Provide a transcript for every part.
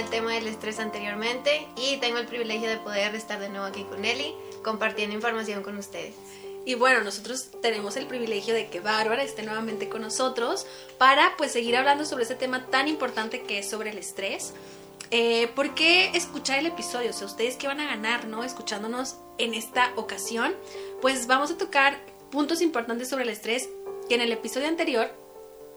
Habíamos tocado el tema del estrés anteriormente y tengo el privilegio de poder estar de nuevo aquí con Eli compartiendo información con ustedes. Y bueno, nosotros tenemos el privilegio de que Bárbara esté nuevamente con nosotros para pues seguir hablando sobre ese tema tan importante que es sobre el estrés. Eh, ¿Por qué escuchar el episodio? O sea, ustedes qué van a ganar, ¿no? Escuchándonos en esta ocasión. Pues vamos a tocar puntos importantes sobre el estrés que en el episodio anterior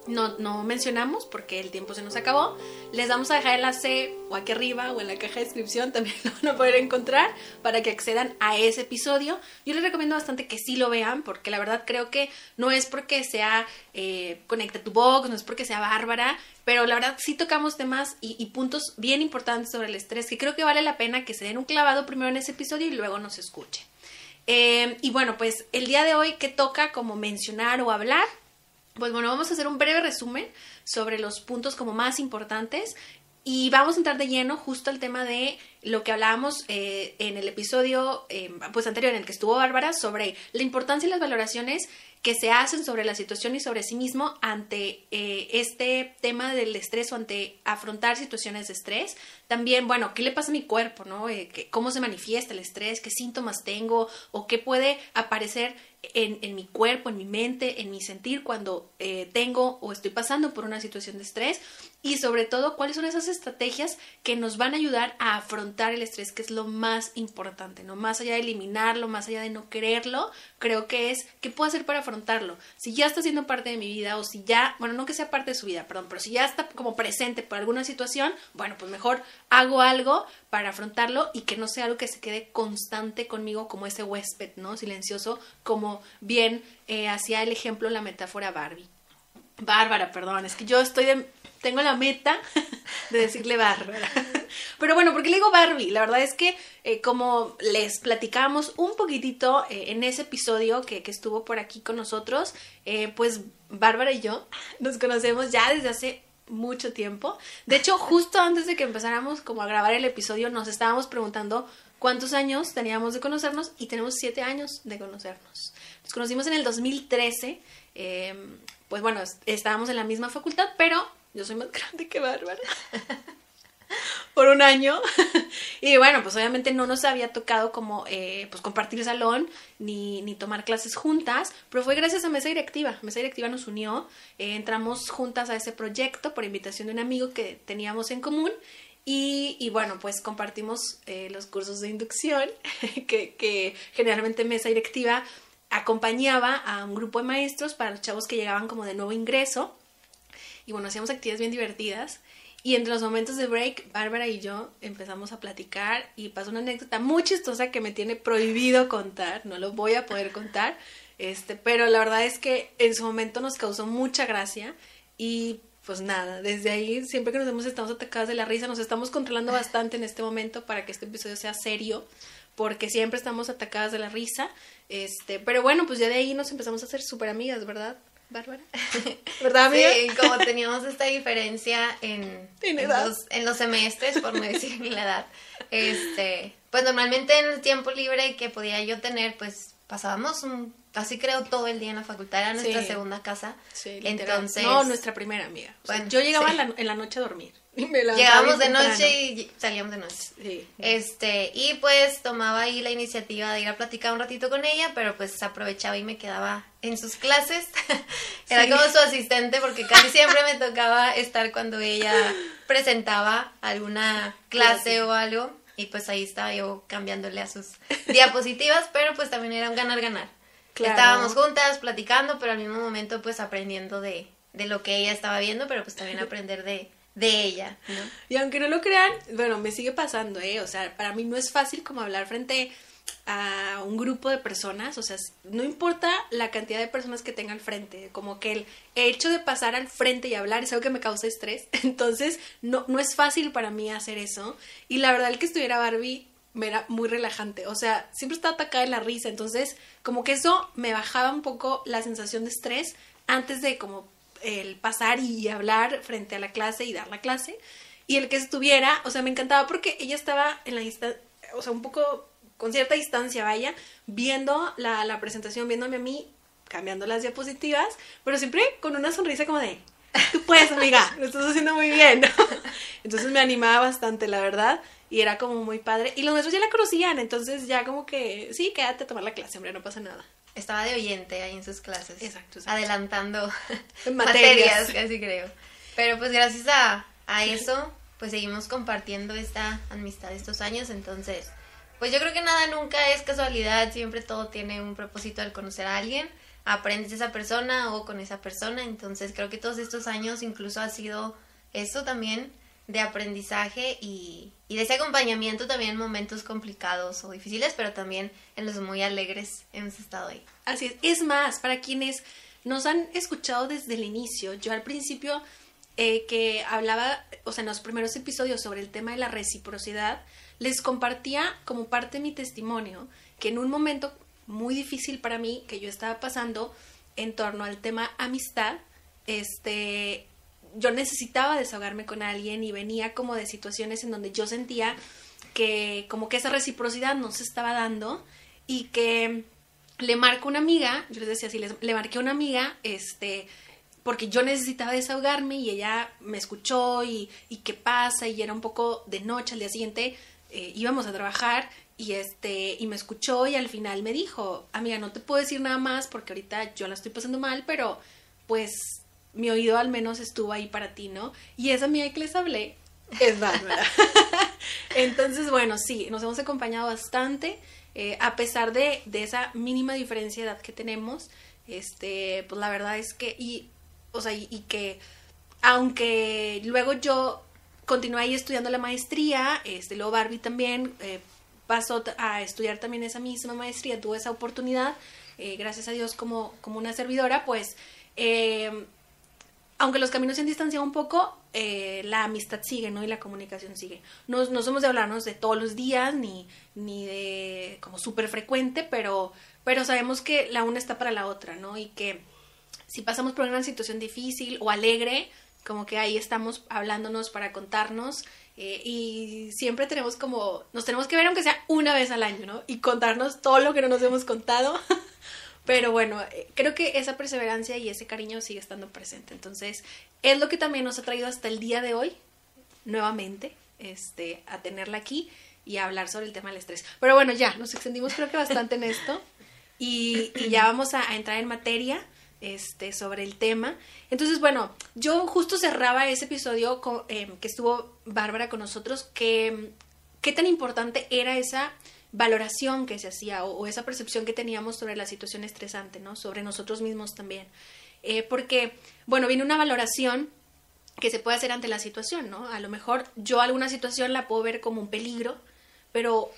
no, no mencionamos porque el tiempo se nos acabó. Les vamos a dejar enlace o aquí arriba o en la caja de descripción, también lo van a poder encontrar para que accedan a ese episodio. Yo les recomiendo bastante que sí lo vean porque la verdad creo que no es porque sea eh, Conecta tu Box, no es porque sea Bárbara, pero la verdad sí tocamos temas y, puntos bien importantes sobre el estrés que creo que vale la pena que se den un clavado primero en ese episodio y luego nos escuchen. Eh, y bueno, pues el día de hoy que toca como mencionar o hablar pues bueno, vamos a hacer un breve resumen sobre los puntos como más importantes y vamos a entrar de lleno justo al tema de lo que hablábamos eh, en el episodio eh, pues anterior en el que estuvo Bárbara sobre la importancia y las valoraciones que se hacen sobre la situación y sobre sí mismo ante eh, este tema del estrés o ante afrontar situaciones de estrés. También, bueno, ¿qué le pasa a mi cuerpo? ¿no? ¿Cómo se manifiesta el estrés? ¿Qué síntomas tengo? ¿O qué puede aparecer en, mi cuerpo, en mi mente, en mi sentir cuando eh, tengo o estoy pasando por una situación de estrés y sobre todo cuáles son esas estrategias que nos van a ayudar a afrontar el estrés, que es lo más importante, ¿no? Más allá de eliminarlo, más allá de no quererlo, creo que es qué puedo hacer para afrontarlo. Si ya está siendo parte de mi vida o si ya, bueno, no que sea parte de su vida, perdón, pero si ya está como presente por alguna situación, bueno, pues mejor hago algo para afrontarlo y que no sea algo que se quede constante conmigo como ese huésped, ¿no? Silencioso, como bien eh, hacía el ejemplo la metáfora Barbie. Bárbara, perdón, es que yo estoy de, tengo la meta de decirle Bárbara. Pero bueno, ¿por qué le digo Barbie? La verdad es que eh, como les platicamos un poquitito eh, en ese episodio que, estuvo por aquí con nosotros, pues Bárbara y yo nos conocemos ya desde hace mucho tiempo. De hecho, justo antes de que empezáramos como a grabar el episodio, nos estábamos preguntando cuántos años teníamos de conocernos y tenemos siete años de conocernos. Nos conocimos en el 2013. Em, pues bueno, estábamos en la misma facultad, pero yo soy más grande que Bárbara. por un año. y bueno, pues obviamente no nos había tocado como eh, pues compartir salón ni, ni, tomar clases juntas, pero fue gracias a Mesa Directiva. Mesa Directiva nos unió, eh, entramos juntas a ese proyecto por invitación de un amigo que teníamos en común. Y, y bueno, pues compartimos eh, los cursos de inducción que, que generalmente Mesa Directiva acompañaba a un grupo de maestros para los chavos que llegaban como de nuevo ingreso. Y bueno, hacíamos actividades bien divertidas. Y entre los momentos de break, Bárbara y yo empezamos a platicar y pasó una anécdota muy chistosa que me tiene prohibido contar, no lo voy a poder contar, este, pero la verdad es que en su momento nos causó mucha gracia y pues nada, desde ahí siempre que nos vemos estamos atacadas de la risa, nos estamos controlando bastante en este momento para que este episodio sea serio, porque siempre estamos atacadas de la risa, este, pero bueno, pues ya de ahí nos empezamos a hacer súper amigas, ¿verdad? Bárbara. ¿Verdad, amiga? Sí, como teníamos esta diferencia en, en, los, en, los, semestres, por no decir ni la edad, este, pues normalmente en el tiempo libre que podía yo tener, pues pasábamos un, casi creo todo el día en la facultad, era nuestra segunda casa. Sí, Entonces, no, nuestra primera amiga. bueno, yo llegaba en, la, en la noche a dormir. Llegábamos de noche y salíamos de noche. Este, y pues tomaba ahí la iniciativa de ir a platicar un ratito con ella, pero pues aprovechaba y me quedaba en sus clases. Era como su asistente porque casi siempre me tocaba estar cuando ella presentaba alguna clase o algo y pues ahí estaba yo cambiándole a sus diapositivas, pero pues también era un ganar-ganar. Estábamos juntas platicando, pero al mismo momento pues aprendiendo de, de lo que ella estaba viendo, pero pues también aprender de de ella. Y aunque no lo crean, bueno, me sigue pasando, ¿eh? O sea, para mí no es fácil como hablar frente a un grupo de personas, o sea, no importa la cantidad de personas que tenga al frente, como que el hecho de pasar al frente y hablar es algo que me causa estrés, entonces no, no es fácil para mí hacer eso, y la verdad el que estuviera Barbie me era muy relajante, o sea, siempre estaba atacada en la risa, entonces como que eso me bajaba un poco la sensación de estrés antes de como el pasar y hablar frente a la clase y dar la clase. Y el que estuviera, o sea, me encantaba porque ella estaba en la distancia, o sea, un poco con cierta distancia, vaya, viendo la, la presentación, viéndome a mí, cambiando las diapositivas, pero siempre con una sonrisa como de, tú puedes, amiga, lo estás haciendo muy bien. Entonces me animaba bastante, la verdad, y era como muy padre. Y los maestros ya la conocían, entonces ya como que, sí, quédate a tomar la clase, hombre, no pasa nada. Estaba de oyente ahí en sus clases. Exacto. Adelantando materias. materias. casi creo. Pero pues gracias a, a eso, pues seguimos compartiendo esta amistad estos años, entonces, pues yo creo que nada nunca es casualidad, siempre todo tiene un propósito al conocer a alguien, aprendes de esa persona o con esa persona, entonces creo que todos estos años incluso ha sido eso también de aprendizaje y, y de ese acompañamiento también en momentos complicados o difíciles, pero también en los muy alegres hemos estado ahí. Así es. Es más, para quienes nos han escuchado desde el inicio, yo al principio eh, que hablaba, o sea, en los primeros episodios sobre el tema de la reciprocidad, les compartía como parte de mi testimonio que en un momento muy difícil para mí que yo estaba pasando en torno al tema amistad, este, yo necesitaba desahogarme con alguien y venía como de situaciones en donde yo sentía que como que esa reciprocidad no se estaba dando y que le marco una amiga, yo les decía así, le marqué a una amiga, este, porque yo necesitaba desahogarme y ella me escuchó y, y qué pasa y era un poco de noche al día siguiente eh, íbamos a trabajar y este y me escuchó y al final me dijo amiga no te puedo decir nada más porque ahorita yo la estoy pasando mal pero pues mi oído al menos estuvo ahí para ti no y esa amiga que les hablé. Es Bárbara entonces bueno sí nos hemos acompañado bastante eh, a pesar de, de esa mínima diferencia de edad que tenemos este pues la verdad es que y o sea y, y que aunque luego yo continué ahí estudiando la maestría, este, luego Barbie también eh, pasó a estudiar también esa misma maestría, tuvo esa oportunidad, eh, gracias a Dios como, como una servidora, pues eh, aunque los caminos se han distanciado un poco, eh, la amistad sigue, ¿no? Y la comunicación sigue. No, no somos de hablarnos de todos los días, ni, ni de como súper frecuente, pero, pero sabemos que la una está para la otra, ¿no? Y que si pasamos por una situación difícil o alegre, como que ahí estamos hablándonos para contarnos eh, y siempre tenemos como, nos tenemos que ver aunque sea una vez al año, ¿no? Y contarnos todo lo que no nos hemos contado. Pero bueno, eh, creo que esa perseverancia y ese cariño sigue estando presente. Entonces, es lo que también nos ha traído hasta el día de hoy, nuevamente, este, a tenerla aquí y a hablar sobre el tema del estrés. Pero bueno, ya, nos extendimos creo que bastante en esto y, ya vamos a, a entrar en materia este, sobre el tema. Entonces, bueno, yo justo cerraba ese episodio con- eh, que estuvo Bárbara con nosotros, que qué tan importante era esa valoración que se hacía o, o esa percepción que teníamos sobre la situación estresante, ¿no? Sobre nosotros mismos también. Eh, porque, bueno, viene una valoración que se puede hacer ante la situación, ¿no? A lo mejor yo alguna situación la puedo ver como un peligro, pero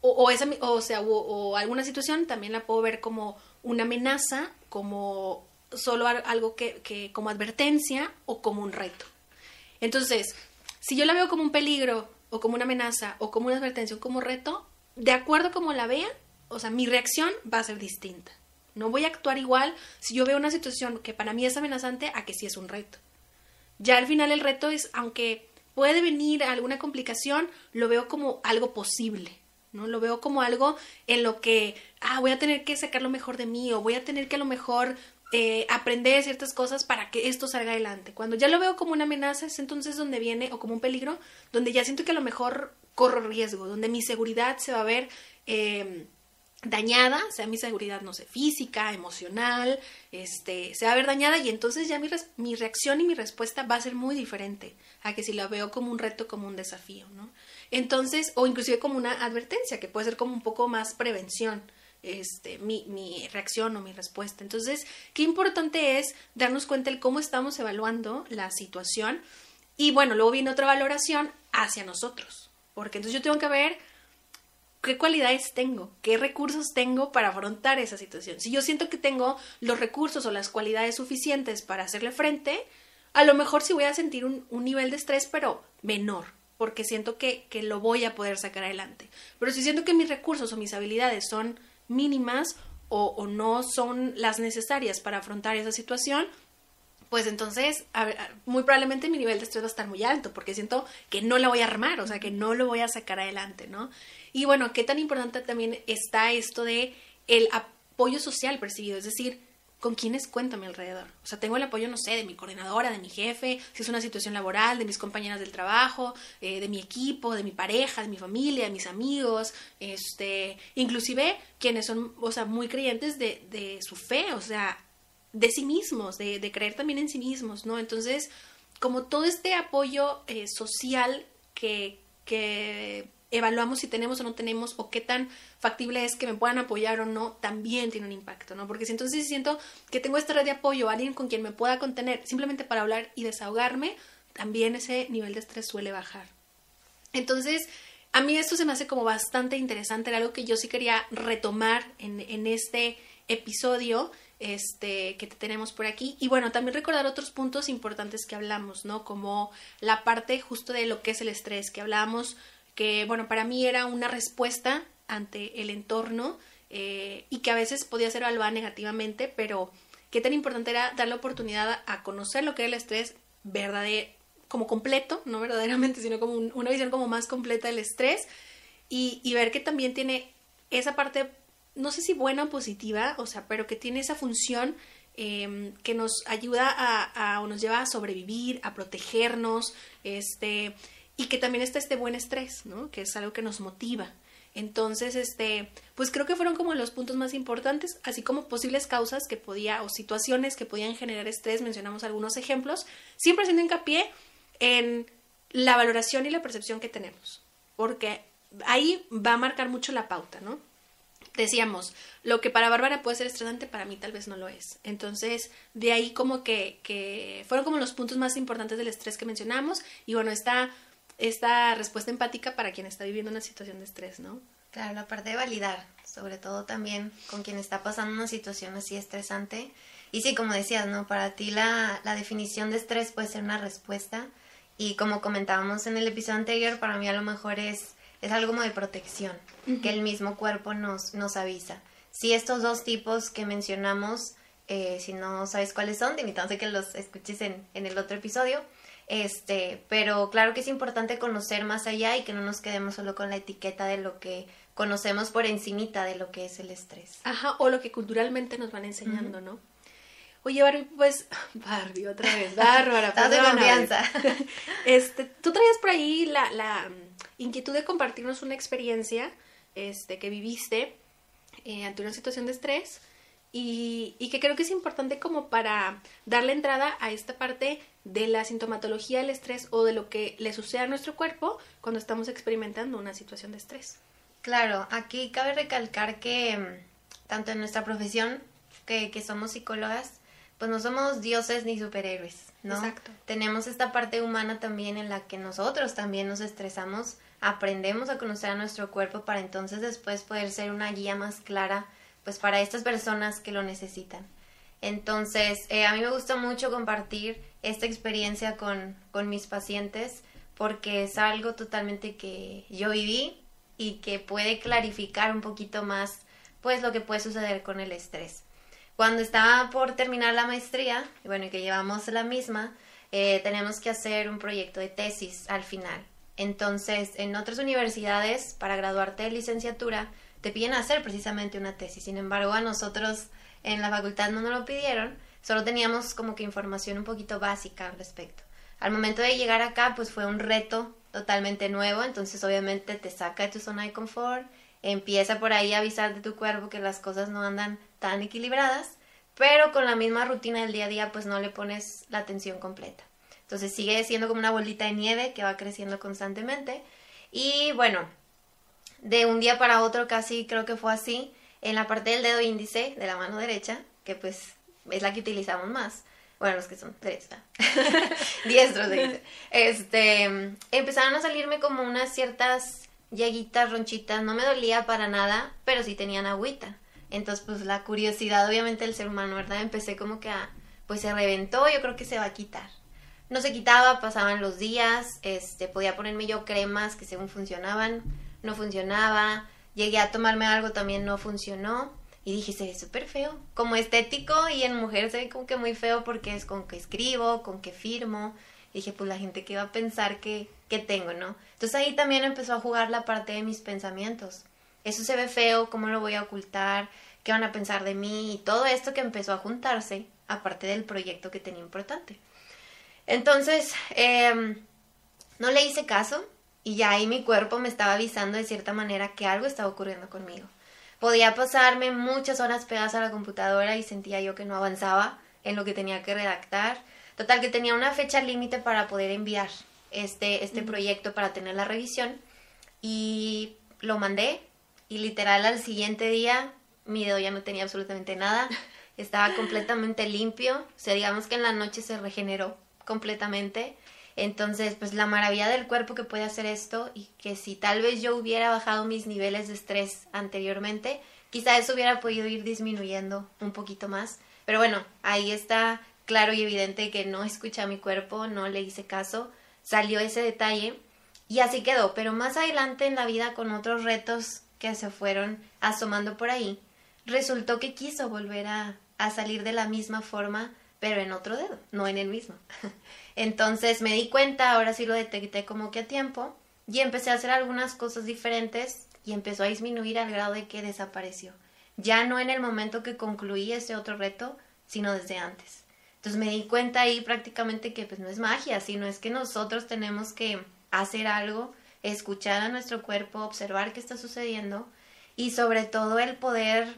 o, o esa, o sea, o, o alguna situación también la puedo ver como una amenaza, como solo al- algo que, que como advertencia o como un reto. Entonces, si yo la veo como un peligro o como una amenaza o como una advertencia o como reto, de acuerdo a como la vea, o sea, mi reacción va a ser distinta. No voy a actuar igual si yo veo una situación que para mí es amenazante a que sí es un reto. Ya al final el reto es, aunque puede venir alguna complicación, lo veo como algo posible, ¿no? Lo veo como algo en lo que, ah, voy a tener que sacar lo mejor de mí o voy a tener que a lo mejor eh, aprender ciertas cosas para que esto salga adelante. Cuando ya lo veo como una amenaza, es entonces donde viene, o como un peligro, donde ya siento que a lo mejor corro riesgo, donde mi seguridad se va a ver... Eh, dañada, sea mi seguridad, no sé, física, emocional, este, se va a ver dañada y entonces ya mi, mi reacción y mi respuesta va a ser muy diferente a que si la veo como un reto, como un desafío, ¿no? Entonces, o inclusive como una advertencia, que puede ser como un poco más prevención, este, mi, reacción o mi respuesta. Entonces, qué importante es darnos cuenta de cómo estamos evaluando la situación y bueno, luego viene otra valoración hacia nosotros, porque entonces yo tengo que ver qué cualidades tengo, qué recursos tengo para afrontar esa situación. Si yo siento que tengo los recursos o las cualidades suficientes para hacerle frente, a lo mejor sí voy a sentir un, un nivel de estrés, pero menor, porque siento que, que lo voy a poder sacar adelante. Pero si siento que mis recursos o mis habilidades son mínimas o, no son las necesarias para afrontar esa situación, pues entonces muy probablemente mi nivel de estrés va a estar muy alto porque siento que no la voy a armar, o sea, que no lo voy a sacar adelante, ¿no? Y bueno, qué tan importante también está esto de el apoyo social percibido, es decir, con quienes cuento a mi alrededor. O sea, tengo el apoyo, no sé, de mi coordinadora, de mi jefe, si es una situación laboral, de mis compañeras del trabajo, eh, de mi equipo, de mi pareja, de mi familia, de mis amigos, este, inclusive quienes son, o sea, muy creyentes de, de su fe, o sea, de sí mismos, de, de, creer también en sí mismos, ¿no? Entonces, como todo este apoyo eh, social que, que evaluamos si tenemos o no tenemos o qué tan factible es que me puedan apoyar o no, también tiene un impacto, ¿no? Porque si entonces siento que tengo esta red de apoyo, alguien con quien me pueda contener simplemente para hablar y desahogarme, también ese nivel de estrés suele bajar. Entonces, a mí esto se me hace como bastante interesante, era algo que yo sí quería retomar en, en este episodio este, que tenemos por aquí. Y bueno, también recordar otros puntos importantes que hablamos, ¿no? Como la parte justo de lo que es el estrés, que hablamos que, bueno, para mí era una respuesta ante el entorno eh, y que a veces podía ser evaluada negativamente, pero qué tan importante era dar la oportunidad a conocer lo que era el estrés verdadero, como completo, no verdaderamente, sino como una visión como más completa del estrés y, y ver que también tiene esa parte, no sé si buena o positiva, o sea, pero que tiene esa función eh, que nos ayuda a, a, o nos lleva a sobrevivir, a protegernos, este, y que también está este buen estrés, ¿no? Que es algo que nos motiva. Entonces, este, pues creo que fueron como los puntos más importantes, así como posibles causas que podía o situaciones que podían generar estrés, mencionamos algunos ejemplos, siempre haciendo hincapié en la valoración y la percepción que tenemos, porque ahí va a marcar mucho la pauta, ¿no? Decíamos, lo que para Bárbara puede ser estresante, para mí tal vez no lo es. Entonces, de ahí como que, que fueron como los puntos más importantes del estrés que mencionamos, y bueno, está esta respuesta empática para quien está viviendo una situación de estrés, ¿no? Claro, la parte de validar, sobre todo también con quien está pasando una situación así estresante. Y sí, como decías, ¿no? Para ti la, la definición de estrés puede ser una respuesta. Y como comentábamos en el episodio anterior, para mí a lo mejor es, es algo como de protección, uh -huh. que el mismo cuerpo nos, nos avisa. Si estos dos tipos que mencionamos, eh, si no sabes cuáles son, te invitamos a que los escuches en, en el otro episodio este, pero claro que es importante conocer más allá y que no nos quedemos solo con la etiqueta de lo que conocemos por encimita de lo que es el estrés. Ajá, o lo que culturalmente nos van enseñando, uh -huh. ¿no? Oye, Barbie, pues, Barbie, otra vez, Bárbara. Estás de confianza. Este, tú traías por ahí la, la inquietud de compartirnos una experiencia este, que viviste eh, ante una situación de estrés y, y, que creo que es importante como para darle entrada a esta parte de la sintomatología del estrés o de lo que le sucede a nuestro cuerpo cuando estamos experimentando una situación de estrés. Claro, aquí cabe recalcar que mm, tanto en nuestra profesión, que, que somos psicólogas, pues no somos dioses ni superhéroes, ¿no? Exacto. Tenemos esta parte humana también en la que nosotros también nos estresamos, aprendemos a conocer a nuestro cuerpo para entonces después poder ser una guía más clara pues para estas personas que lo necesitan. Entonces, eh, a mí me gusta mucho compartir esta experiencia con, con mis pacientes porque es algo totalmente que yo viví y que puede clarificar un poquito más pues lo que puede suceder con el estrés. Cuando estaba por terminar la maestría, y bueno, que llevamos la misma, eh, tenemos que hacer un proyecto de tesis al final. Entonces, en otras universidades, para graduarte de licenciatura, te piden hacer precisamente una tesis. Sin embargo, a nosotros en la facultad no nos lo pidieron, solo teníamos como que información un poquito básica al respecto. Al momento de llegar acá, pues fue un reto totalmente nuevo, entonces obviamente te saca de tu zona de confort, empieza por ahí a avisar de tu cuerpo que las cosas no andan tan equilibradas, pero con la misma rutina del día a día pues no le pones la atención completa. Entonces sigue siendo como una bolita de nieve que va creciendo constantemente y bueno, de un día para otro casi creo que fue así, en la parte del dedo índice de la mano derecha, que pues es la que utilizamos más, bueno, los que son derechos, diestros, dice. este, empezaron a salirme como unas ciertas llaguitas, ronchitas, no me dolía para nada, pero sí tenían agüita. Entonces, pues la curiosidad, obviamente, del ser humano, ¿verdad? Empecé como que a, pues se reventó, yo creo que se va a quitar. No se quitaba, pasaban los días, este, podía ponerme yo cremas que según funcionaban, no funcionaba, llegué a tomarme algo, también no funcionó. Y dije, se ve súper feo. Como estético y en mujer se ve como que muy feo porque es con que escribo, con que firmo. Y dije, pues la gente que va a pensar que, que tengo, ¿no? Entonces ahí también empezó a jugar la parte de mis pensamientos. Eso se ve feo, ¿cómo lo voy a ocultar? qué van a pensar de mí y todo esto que empezó a juntarse, aparte del proyecto que tenía importante. Entonces, em, no le hice caso y ya ahí mi cuerpo me estaba avisando de cierta manera que algo estaba ocurriendo conmigo. Podía pasarme muchas horas pegadas a la computadora y sentía yo que no avanzaba en lo que tenía que redactar. Total, que tenía una fecha límite para poder enviar este, este proyecto para tener la revisión y lo mandé y literal al siguiente día mi dedo ya no tenía absolutamente nada, estaba completamente limpio, o sea, digamos que en la noche se regeneró completamente. Entonces, pues la maravilla del cuerpo que puede hacer esto y que si tal vez yo hubiera bajado mis niveles de estrés anteriormente, quizá eso hubiera podido ir disminuyendo un poquito más. Pero bueno, ahí está claro y evidente que no escuché a mi cuerpo, no le hice caso, salió ese detalle y así quedó. Pero más adelante en la vida con otros retos que se fueron asomando por ahí, resultó que quiso volver a, a salir de la misma forma, pero en otro dedo, no en el mismo. Entonces me di cuenta, ahora sí lo detecté como que a tiempo, y empecé a hacer algunas cosas diferentes y empezó a disminuir al grado de que desapareció. Ya no en el momento que concluí ese otro reto, sino desde antes. Entonces me di cuenta ahí prácticamente que pues no es magia, sino es que nosotros tenemos que hacer algo, escuchar a nuestro cuerpo, observar qué está sucediendo y sobre todo el poder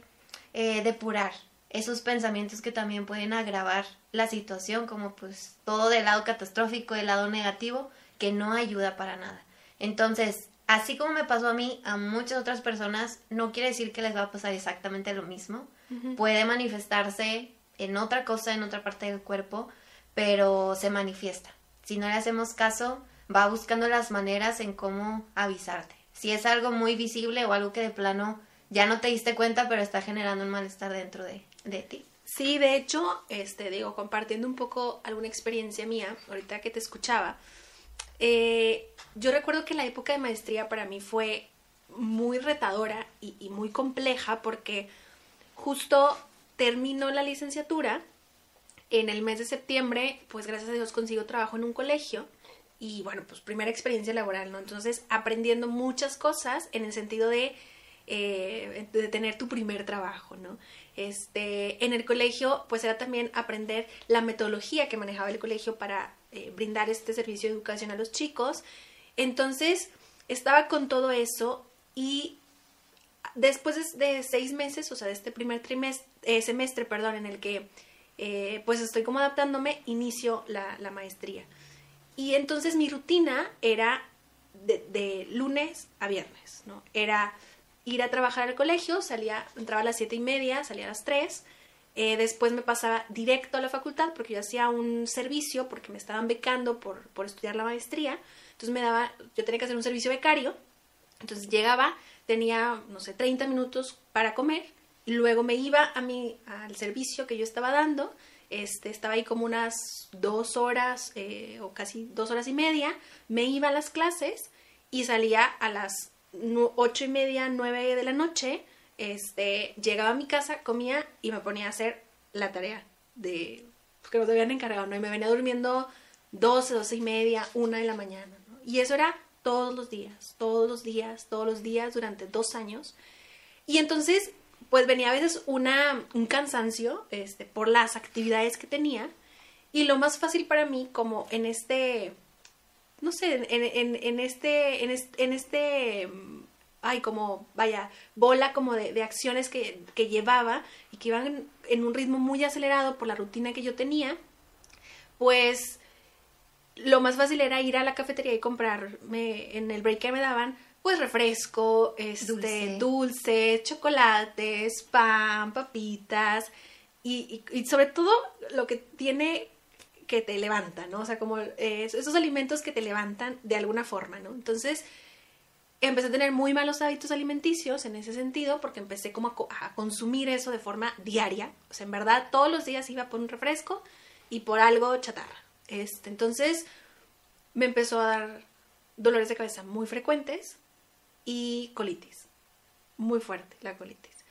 eh, depurar esos pensamientos que también pueden agravar la situación, como pues todo del lado catastrófico, del lado negativo, que no ayuda para nada. Entonces, así como me pasó a mí, a muchas otras personas, no quiere decir que les va a pasar exactamente lo mismo. Puede manifestarse en otra cosa, en otra parte del cuerpo, pero se manifiesta. Si no le hacemos caso, va buscando las maneras en cómo avisarte. Si es algo muy visible o algo que de plano ya no te diste cuenta, pero está generando un malestar dentro de, de ti. Sí, de hecho, este, digo, compartiendo un poco alguna experiencia mía, ahorita que te escuchaba, eh, yo recuerdo que la época de maestría para mí fue muy retadora y, muy compleja porque justo terminó la licenciatura, en el mes de septiembre, pues gracias a Dios consigo trabajo en un colegio y bueno, pues primera experiencia laboral, ¿no? Entonces aprendiendo muchas cosas en el sentido de, eh, de tener tu primer trabajo, ¿no? Este, en el colegio, pues era también aprender la metodología que manejaba el colegio para eh, brindar este servicio de educación a los chicos. Entonces, estaba con todo eso y después de seis meses, o sea, de este primer trimestre, eh, semestre, perdón, en el que eh, pues estoy como adaptándome, inicio la, maestría. Y entonces mi rutina era de, de lunes a viernes, ¿no? Era ir a trabajar al colegio, salía, entraba a las siete y media, salía a las tres, eh, después me pasaba directo a la facultad porque yo hacía un servicio, porque me estaban becando por, por estudiar la maestría, entonces me daba, yo tenía que hacer un servicio becario, entonces llegaba, tenía, no sé, 30 minutos para comer, y luego me iba a mi, al servicio que yo estaba dando, este, estaba ahí como unas dos horas eh, o casi dos horas y media, me iba a las clases y salía a las ocho y media, nueve de la noche, este, llegaba a mi casa, comía y me ponía a hacer la tarea de que nos habían encargado, ¿no? Y me venía durmiendo doce, doce y media, una de la mañana, ¿no? Y eso era todos los días, todos los días, todos los días durante dos años. Y entonces, pues venía a veces una, un cansancio este, por las actividades que tenía. Y lo más fácil para mí, como en este no sé, en, en, en este, en este, en este, ay, como, vaya, bola como de, de acciones que, que, llevaba y que iban en, un ritmo muy acelerado por la rutina que yo tenía, pues lo más fácil era ir a la cafetería y comprarme en el break que me daban, pues refresco, este, dulce, dulce chocolates, pan, papitas y, y, y sobre todo lo que tiene que te levantan, ¿no? O sea, como eh, esos alimentos que te levantan de alguna forma, ¿no? Entonces, empecé a tener muy malos hábitos alimenticios en ese sentido, porque empecé como a, consumir eso de forma diaria. O sea, en verdad, todos los días iba por un refresco y por algo chatarra. Este, entonces, me empezó a dar dolores de cabeza muy frecuentes y colitis. Muy fuerte la colitis.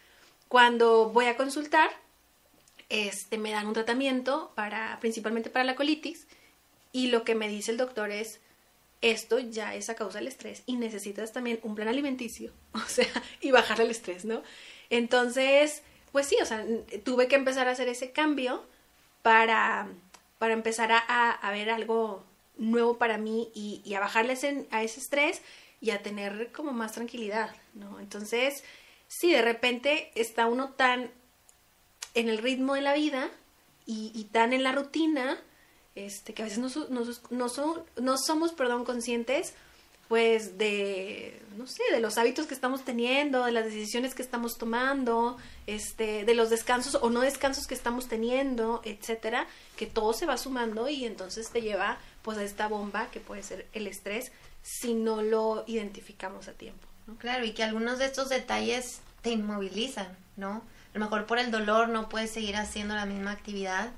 Cuando voy a consultar, este, me dan un tratamiento para, principalmente para la colitis, y lo que me dice el doctor es, esto ya es a causa del estrés y necesitas también un plan alimenticio, o sea, y bajar el estrés, ¿no? Entonces, pues sí, o sea, tuve que empezar a hacer ese cambio para, para empezar a, a ver algo nuevo para mí y, y a bajarle a ese estrés y a tener como más tranquilidad, ¿no? Entonces, sí, de repente está uno tan en el ritmo de la vida y, y tan en la rutina, este, que a veces no, no, no, no somos, perdón, conscientes pues de, no sé, de los hábitos que estamos teniendo, de las decisiones que estamos tomando, este, de los descansos o no descansos que estamos teniendo, etcétera, que todo se va sumando y entonces te lleva pues a esta bomba que puede ser el estrés si no lo identificamos a tiempo. Claro, y que algunos de estos detalles te inmovilizan, ¿no? A lo mejor por el dolor no puedes seguir haciendo la misma actividad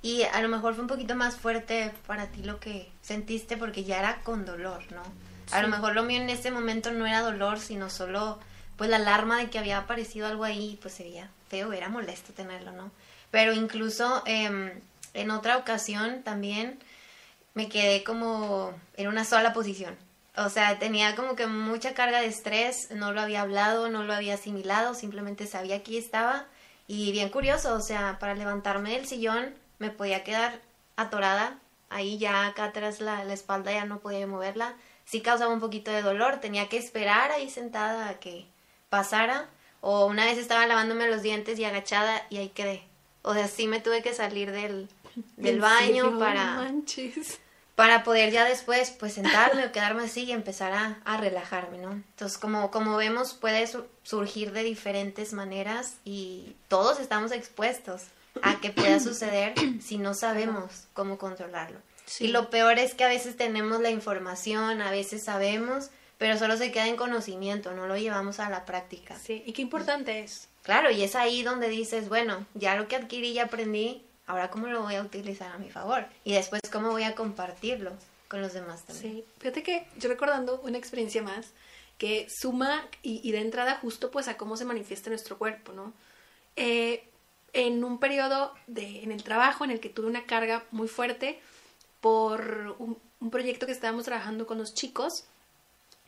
y a lo mejor fue un poquito más fuerte para ti lo que sentiste porque ya era con dolor, ¿no? A lo mejor lo mío en ese momento no era dolor, sino solo pues la alarma de que había aparecido algo ahí, pues sería feo, era molesto tenerlo, ¿no? Pero incluso em, en otra ocasión también me quedé como en una sola posición. O sea, tenía como que mucha carga de estrés, no lo había hablado, no lo había asimilado, simplemente sabía que estaba. Y bien curioso, o sea, para levantarme del sillón me podía quedar atorada, ahí ya acá atrás la, la espalda ya no podía moverla sí causaba un poquito de dolor, tenía que esperar ahí sentada a que pasara, o una vez estaba lavándome los dientes y agachada y ahí quedé. O sea, sí me tuve que salir del, del baño para, para poder ya después pues sentarme o quedarme así y empezar a, a relajarme, ¿no? Entonces, como, como vemos, puede surgir de diferentes maneras y todos estamos expuestos a que pueda suceder si no sabemos cómo controlarlo. Y lo peor es que a veces tenemos la información, a veces sabemos, pero solo se queda en conocimiento, no lo llevamos a la práctica. Sí, y qué importante es. Claro, y es ahí donde dices, bueno, ya lo que adquirí y aprendí, ahora cómo lo voy a utilizar a mi favor y después cómo voy a compartirlo con los demás también. Sí, fíjate que yo recordando una experiencia más que suma y, y de entrada justo pues a cómo se manifiesta nuestro cuerpo, ¿no? Eh, en un periodo de, en el trabajo en el que tuve una carga muy fuerte, por un, proyecto que estábamos trabajando con los chicos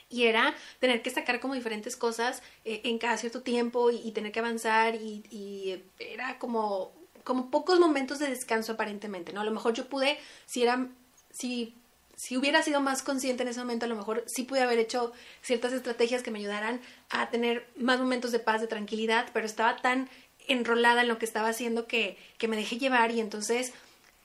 y era tener que sacar como diferentes cosas eh, en cada cierto tiempo y, tener que avanzar y, era como como pocos momentos de descanso aparentemente, ¿no? A lo mejor yo pude, si era, si, si hubiera sido más consciente en ese momento, a lo mejor sí pude haber hecho ciertas estrategias que me ayudaran a tener más momentos de paz, de tranquilidad, pero estaba tan enrolada en lo que estaba haciendo que, que me dejé llevar y entonces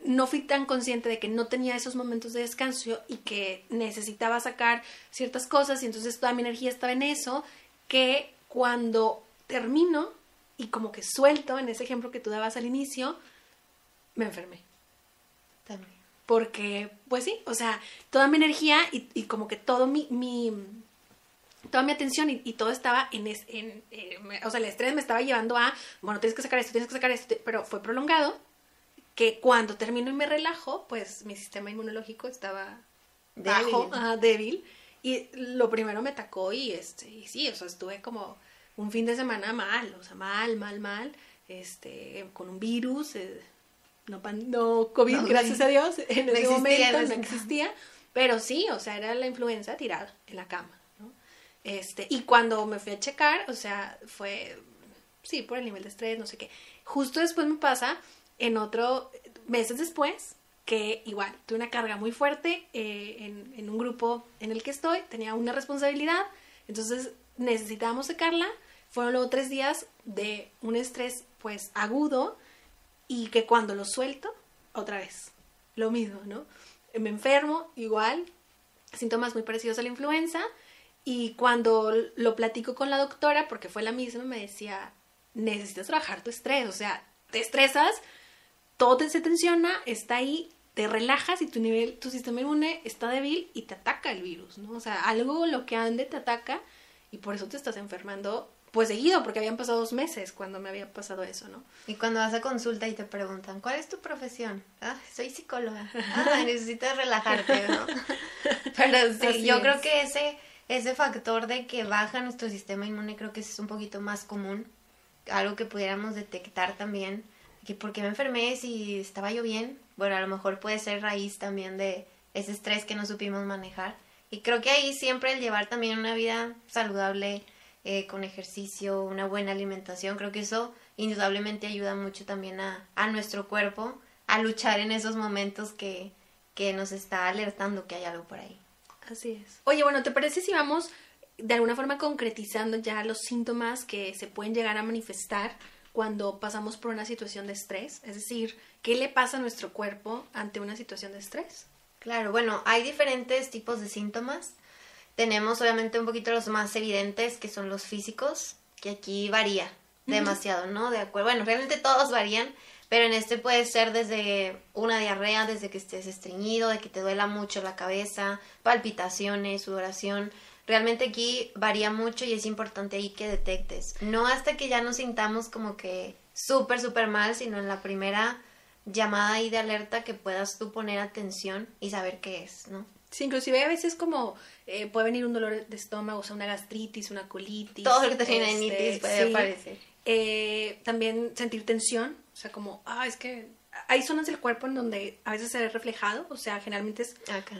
no fui tan consciente de que no tenía esos momentos de descanso y que necesitaba sacar ciertas cosas y entonces toda mi energía estaba en eso, que cuando termino y como que suelto, en ese ejemplo que tú dabas al inicio, me enfermé. También. Porque, pues sí, o sea, toda mi energía y, como que todo mi, mi toda mi atención y, todo estaba en, en eh, o sea, el estrés me estaba llevando a, bueno, tienes que sacar esto, tienes que sacar esto, pero fue prolongado que cuando termino y me relajo, pues mi sistema inmunológico estaba bajo, débil, y lo primero me atacó y este, y sí, o sea, estuve como un fin de semana mal, o sea, mal, mal, mal, este, con un virus, eh, no, no COVID, gracias a Dios, en ese momento no existía, pero sí, o sea, era la influenza tirada en la cama, ¿no? Este, y cuando me fui a checar, o sea, fue, sí, por el nivel de estrés, no sé qué, justo después me pasa en otro, meses después, que igual tuve una carga muy fuerte eh, en, en, un grupo en el que estoy, tenía una responsabilidad, entonces necesitábamos sacarla. Fueron luego tres días de un estrés pues agudo y que cuando lo suelto, otra vez, lo mismo, ¿no? Me enfermo, igual, síntomas muy parecidos a la influenza y cuando lo platico con la doctora, porque fue la misma, me decía, necesitas trabajar tu estrés, o sea, te estresas, todo se tensiona, está ahí, te relajas y tu nivel, tu sistema inmune está débil y te ataca el virus, ¿no? O sea, algo lo que ande te ataca y por eso te estás enfermando pues seguido, porque habían pasado dos meses cuando me había pasado eso, ¿no? Y cuando vas a consulta y te preguntan, ¿cuál es tu profesión? Ah, soy psicóloga. Ah, necesitas relajarte, ¿no? Pero sí, yo creo que ese, ese factor de que baja nuestro sistema inmune creo que es un poquito más común, algo que pudiéramos detectar también que por qué me enfermé si estaba yo bien. Bueno, a lo mejor puede ser raíz también de ese estrés que no supimos manejar. Y creo que ahí siempre el llevar también una vida saludable, eh, con ejercicio, una buena alimentación. Creo que eso indudablemente ayuda mucho también a, a nuestro cuerpo a luchar en esos momentos que, que nos está alertando que hay algo por ahí. Así es. Oye, bueno, ¿te parece si vamos de alguna forma concretizando ya los síntomas que se pueden llegar a manifestar cuando pasamos por una situación de estrés? Es decir, ¿qué le pasa a nuestro cuerpo ante una situación de estrés? Claro, bueno, hay diferentes tipos de síntomas. Tenemos obviamente un poquito los más evidentes, que son los físicos, que aquí varía demasiado, ¿no? De acuerdo. Bueno, realmente todos varían, pero en este puede ser desde una diarrea, desde que estés estreñido, de que te duela mucho la cabeza, palpitaciones, sudoración. Realmente aquí varía mucho y es importante ahí que detectes. No hasta que ya nos sintamos como que súper, súper mal, sino en la primera llamada ahí de alerta que puedas tú poner atención y saber qué es, ¿no? Sí, inclusive a veces como eh, puede venir un dolor de estómago, o sea, una gastritis, una colitis. Todo lo que te viene este, puede aparecer. Eh, también sentir tensión, o sea, como, ah, es que hay zonas del cuerpo en donde a veces se ve reflejado, o sea, generalmente es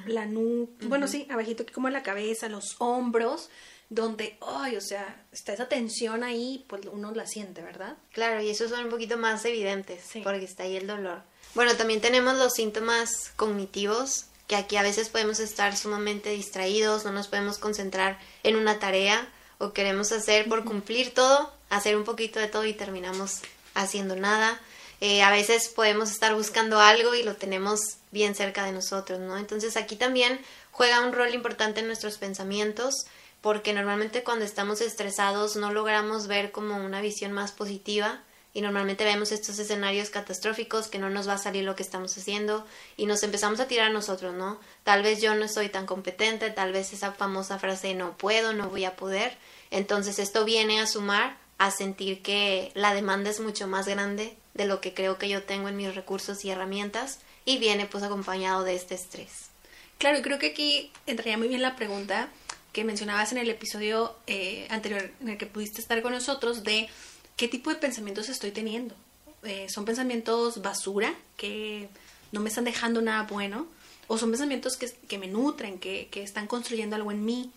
la nuca, bueno, sí, abajito como la cabeza, los hombros, donde, ay, o sea, está esa tensión ahí, pues uno la siente, ¿verdad? Claro, y esos son un poquito más evidentes, porque está ahí el dolor. Bueno, también tenemos los síntomas cognitivos, que aquí a veces podemos estar sumamente distraídos, no nos podemos concentrar en una tarea o queremos hacer por cumplir todo, hacer un poquito de todo y terminamos haciendo nada. Eh, a veces podemos estar buscando algo y lo tenemos bien cerca de nosotros, ¿no? Entonces aquí también juega un rol importante en nuestros pensamientos porque normalmente cuando estamos estresados no logramos ver como una visión más positiva y normalmente vemos estos escenarios catastróficos que no nos va a salir lo que estamos haciendo y nos empezamos a tirar a nosotros, ¿no? Tal vez yo no soy tan competente, tal vez esa famosa frase no puedo, no voy a poder. Entonces esto viene a sumar a sentir que la demanda es mucho más grande de lo que creo que yo tengo en mis recursos y herramientas y viene pues acompañado de este estrés. Claro, creo que aquí entraría muy bien la pregunta que mencionabas en el episodio eh, anterior en el que pudiste estar con nosotros de qué tipo de pensamientos estoy teniendo. Eh, ¿Son pensamientos basura que no me están dejando nada bueno? ¿O son pensamientos que, que me nutren, que, que están construyendo algo en mí,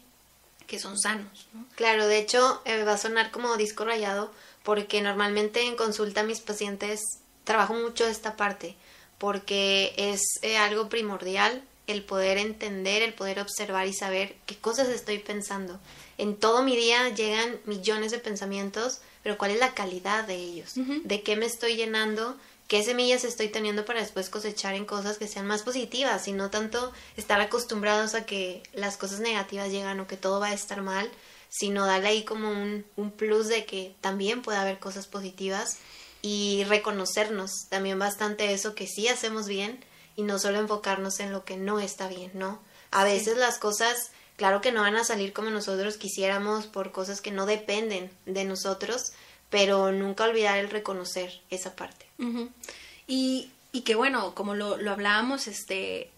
que son sanos. Claro, de hecho eh, va a sonar como disco rayado porque normalmente en consulta a mis pacientes trabajo mucho esta parte porque es eh, algo primordial el poder entender, el poder observar y saber qué cosas estoy pensando. En todo mi día llegan millones de pensamientos, pero ¿cuál es la calidad de ellos? ¿De qué me estoy llenando? qué semillas estoy teniendo para después cosechar en cosas que sean más positivas y no tanto estar acostumbrados a que las cosas negativas llegan o que todo va a estar mal, sino darle ahí como un, un plus de que también puede haber cosas positivas y reconocernos también bastante eso que sí hacemos bien y no solo enfocarnos en lo que no está bien, ¿no? A veces las cosas, claro que no van a salir como nosotros quisiéramos por cosas que no dependen de nosotros, pero nunca olvidar el reconocer esa parte. y, y que bueno, como lo, lo hablábamos, este,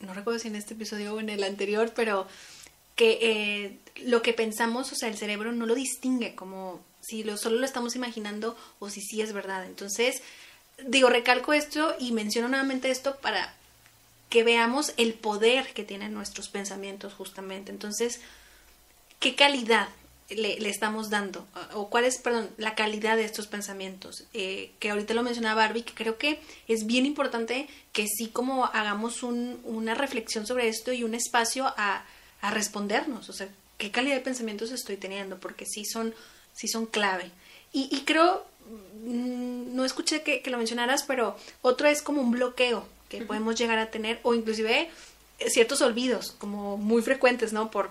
no recuerdo si en este episodio o en el anterior, pero que eh, lo que pensamos, o sea, el cerebro no lo distingue como si lo, solo lo estamos imaginando o si sí es verdad. Entonces, digo, recalco esto y menciono nuevamente esto para que veamos el poder que tienen nuestros pensamientos justamente. Entonces, ¿qué calidad le, estamos dando? O cuál es, perdón, la calidad de estos pensamientos. Eh, que ahorita lo mencionaba Barbie, que creo que es bien importante que sí como hagamos un, una reflexión sobre esto y un espacio a, a, respondernos. O sea, ¿qué calidad de pensamientos estoy teniendo? Porque sí son, sí son clave. Y, y creo, mm, no escuché que, que, lo mencionaras, pero otro es como un bloqueo que podemos llegar a tener o inclusive ciertos olvidos como muy frecuentes, ¿no? Por,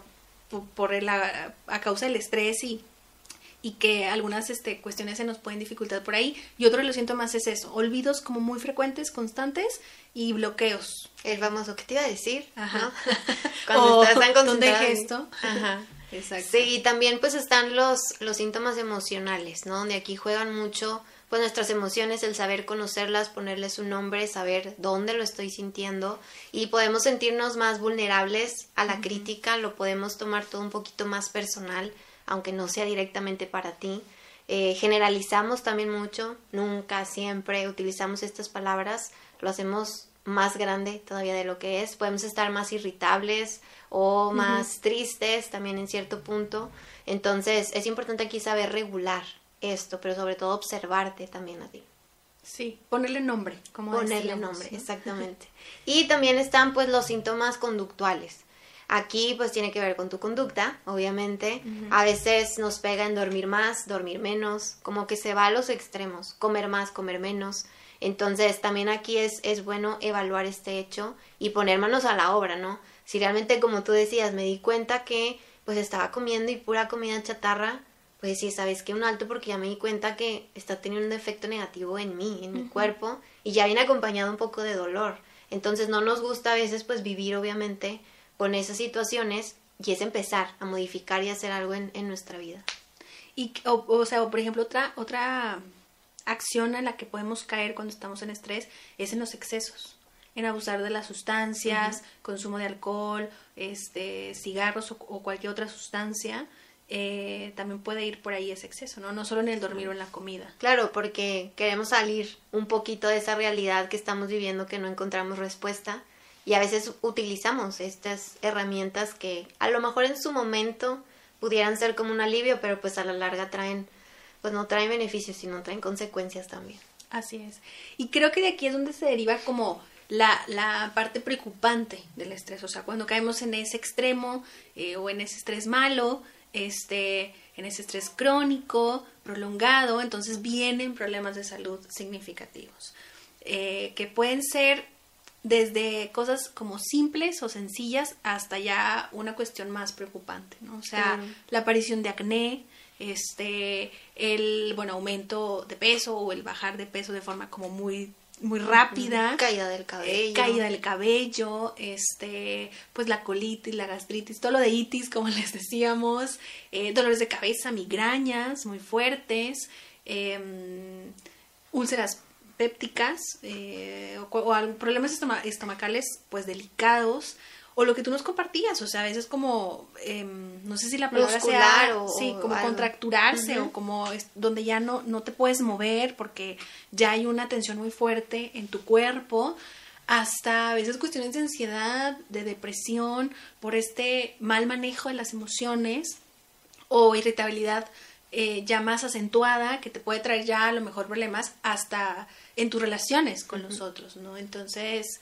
por, el, a, causa del estrés y, y que algunas este, cuestiones se nos pueden dificultar por ahí. Y otro de los síntomas es eso, olvidos como muy frecuentes, constantes y bloqueos. El famoso, ¿qué te iba a decir? Ajá. Cuando estás tan ¿Dónde esto? Ajá. Exacto. Sí, y también pues están los, los síntomas emocionales, ¿no? Donde aquí juegan mucho pues nuestras emociones, el saber conocerlas, ponerles un nombre, saber dónde lo estoy sintiendo y podemos sentirnos más vulnerables a la crítica, lo podemos tomar todo un poquito más personal, aunque no sea directamente para ti. Eh, generalizamos también mucho, nunca, siempre utilizamos estas palabras, lo hacemos más grande todavía de lo que es. Podemos estar más irritables o más tristes también en cierto punto. Entonces es importante aquí saber regular esto, pero sobre todo observarte también a ti. Sí, ponerle nombre, como Ponerle nombre, exactamente. Y también están pues los síntomas conductuales. Aquí pues tiene que ver con tu conducta, obviamente. A veces nos pega en dormir más, dormir menos, como que se va a los extremos, comer más, comer menos. Entonces también aquí es, es bueno evaluar este hecho y poner manos a la obra, ¿no? Si realmente, como tú decías, me di cuenta que pues estaba comiendo y pura comida chatarra, pues sí, sabes que un alto porque ya me di cuenta que está teniendo un efecto negativo en mí, en mi cuerpo, y ya viene acompañado un poco de dolor. Entonces no nos gusta a veces pues vivir obviamente con esas situaciones y es empezar a modificar y hacer algo en, en nuestra vida. Y, o, o sea, o por ejemplo, otra, otra acción en la que podemos caer cuando estamos en estrés es en los excesos en abusar de las sustancias, consumo de alcohol, este, cigarros o, cualquier otra sustancia, eh, también puede ir por ahí ese exceso, ¿no? No solo en el dormir o en la comida. Claro, porque queremos salir un poquito de esa realidad que estamos viviendo que no encontramos respuesta y a veces utilizamos estas herramientas que a lo mejor en su momento pudieran ser como un alivio, pero pues a la larga traen, pues no traen beneficios, sino traen consecuencias también. Así es. Y creo que de aquí es donde se deriva como la, la, parte preocupante del estrés. O sea, cuando caemos en ese extremo eh, o en ese estrés malo, este, en ese estrés crónico, prolongado, entonces vienen problemas de salud significativos. Eh, que pueden ser desde cosas como simples o sencillas hasta ya una cuestión más preocupante, ¿no? O sea, la aparición de acné, este, el, bueno, aumento de peso o el bajar de peso de forma como muy muy rápida. Caída del cabello. caída del cabello, este, pues la colitis, la gastritis, todo lo de itis, como les decíamos, eh, dolores de cabeza, migrañas muy fuertes, em, úlceras pépticas eh, o, o, problemas estomacales pues delicados o lo que tú nos compartías, o sea, a veces como, em, no sé si la palabra sea, o, sí, como contracturarse o como donde ya no, no te puedes mover porque ya hay una tensión muy fuerte en tu cuerpo, hasta a veces cuestiones de ansiedad, de depresión, por este mal manejo de las emociones o irritabilidad eh, ya más acentuada que te puede traer ya a lo mejor problemas hasta en tus relaciones con los otros, ¿no? Entonces,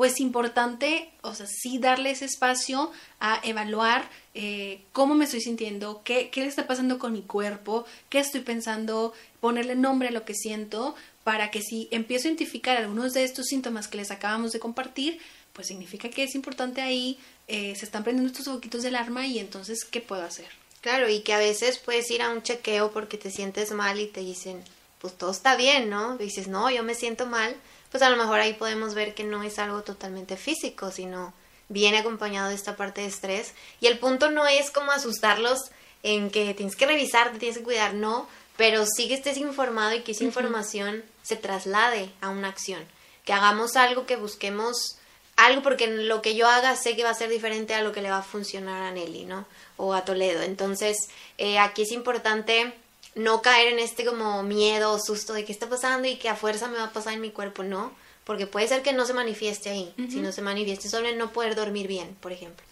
pues importante, o sea, sí darle ese espacio a evaluar eh, cómo me estoy sintiendo, qué, qué le está pasando con mi cuerpo, qué estoy pensando, ponerle nombre a lo que siento, para que si empiezo a identificar algunos de estos síntomas que les acabamos de compartir, pues significa que es importante ahí, eh, se están prendiendo estos boquitos de alarma y entonces, ¿qué puedo hacer? Claro, y que a veces puedes ir a un chequeo porque te sientes mal y te dicen, pues todo está bien, ¿no? Y dices, no, yo me siento mal, pues a lo mejor ahí podemos ver que no es algo totalmente físico, sino viene acompañado de esta parte de estrés. Y el punto no es como asustarlos en que tienes que revisar, te tienes que cuidar, no, pero sí que estés informado y que esa información se traslade a una acción, que hagamos algo, que busquemos algo, porque lo que yo haga sé que va a ser diferente a lo que le va a funcionar a Nelly, ¿no? O a Toledo. Entonces, eh, aquí es importante no caer en este como miedo o susto de qué está pasando y que a fuerza me va a pasar en mi cuerpo, no, porque puede ser que no se manifieste ahí, si no se manifieste solo en no poder dormir bien, por ejemplo.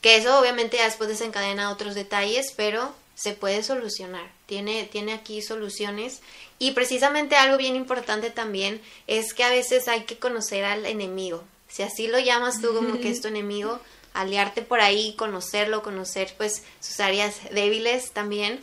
Que eso obviamente ya después desencadena otros detalles, pero se puede solucionar. Tiene, tiene aquí soluciones. Y precisamente algo bien importante también es que a veces hay que conocer al enemigo. Si así lo llamas tú como que es tu enemigo, aliarte por ahí, conocerlo, conocer pues sus áreas débiles también